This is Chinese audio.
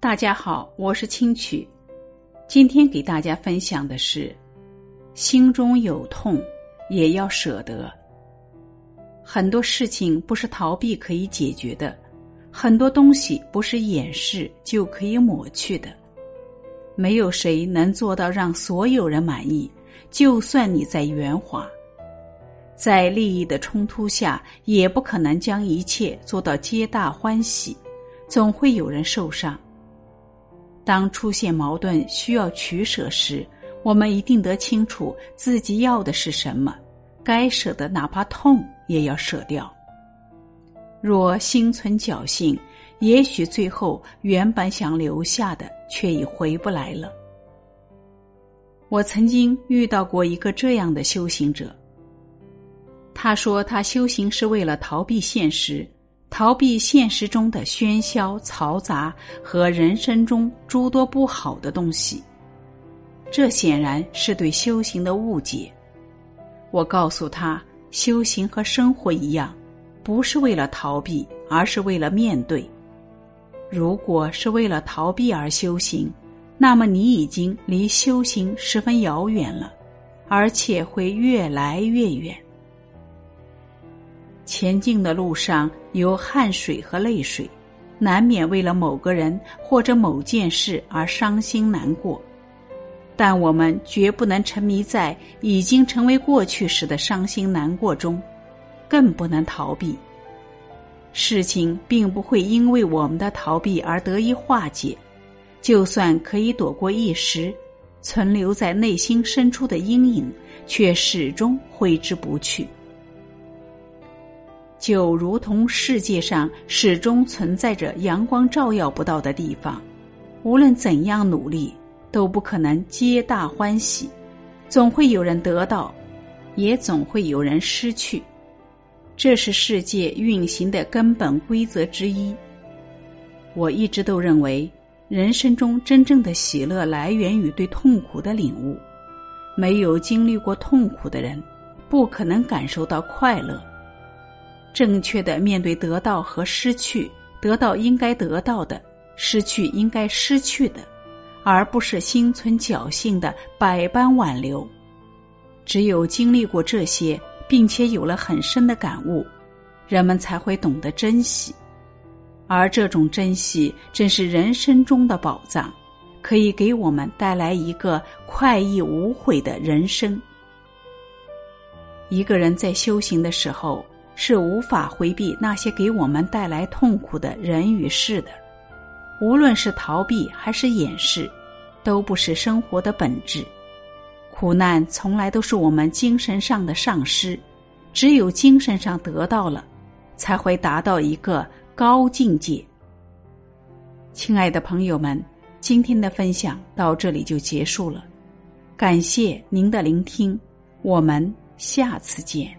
大家好，我是清曲。今天给大家分享的是：心中有痛，也要舍得。很多事情不是逃避可以解决的，很多东西不是掩饰就可以抹去的。没有谁能做到让所有人满意，就算你再圆滑，在利益的冲突下，也不可能将一切做到皆大欢喜，总会有人受伤。当出现矛盾需要取舍时，我们一定得清楚自己要的是什么，该舍的哪怕痛也要舍掉。若心存侥幸，也许最后原本想留下的却已回不来了。我曾经遇到过一个这样的修行者，他说他修行是为了逃避现实。逃避现实中的喧嚣嘈杂和人生中诸多不好的东西，这显然是对修行的误解。我告诉他，修行和生活一样，不是为了逃避，而是为了面对。如果是为了逃避而修行，那么你已经离修行十分遥远了，而且会越来越远。前进的路上有汗水和泪水，难免为了某个人或者某件事而伤心难过，但我们绝不能沉迷在已经成为过去时的伤心难过中，更不能逃避。事情并不会因为我们的逃避而得以化解，就算可以躲过一时，存留在内心深处的阴影却始终挥之不去。就如同世界上始终存在着阳光照耀不到的地方，无论怎样努力，都不可能皆大欢喜。总会有人得到，也总会有人失去，这是世界运行的根本规则之一。我一直都认为，人生中真正的喜乐来源于对痛苦的领悟。没有经历过痛苦的人，不可能感受到快乐。正确的面对得到和失去，得到应该得到的，失去应该失去的，而不是心存侥幸的百般挽留。只有经历过这些，并且有了很深的感悟，人们才会懂得珍惜。而这种珍惜，正是人生中的宝藏，可以给我们带来一个快意无悔的人生。一个人在修行的时候。是无法回避那些给我们带来痛苦的人与事的，无论是逃避还是掩饰，都不是生活的本质。苦难从来都是我们精神上的丧失，只有精神上得到了，才会达到一个高境界。亲爱的朋友们，今天的分享到这里就结束了，感谢您的聆听，我们下次见。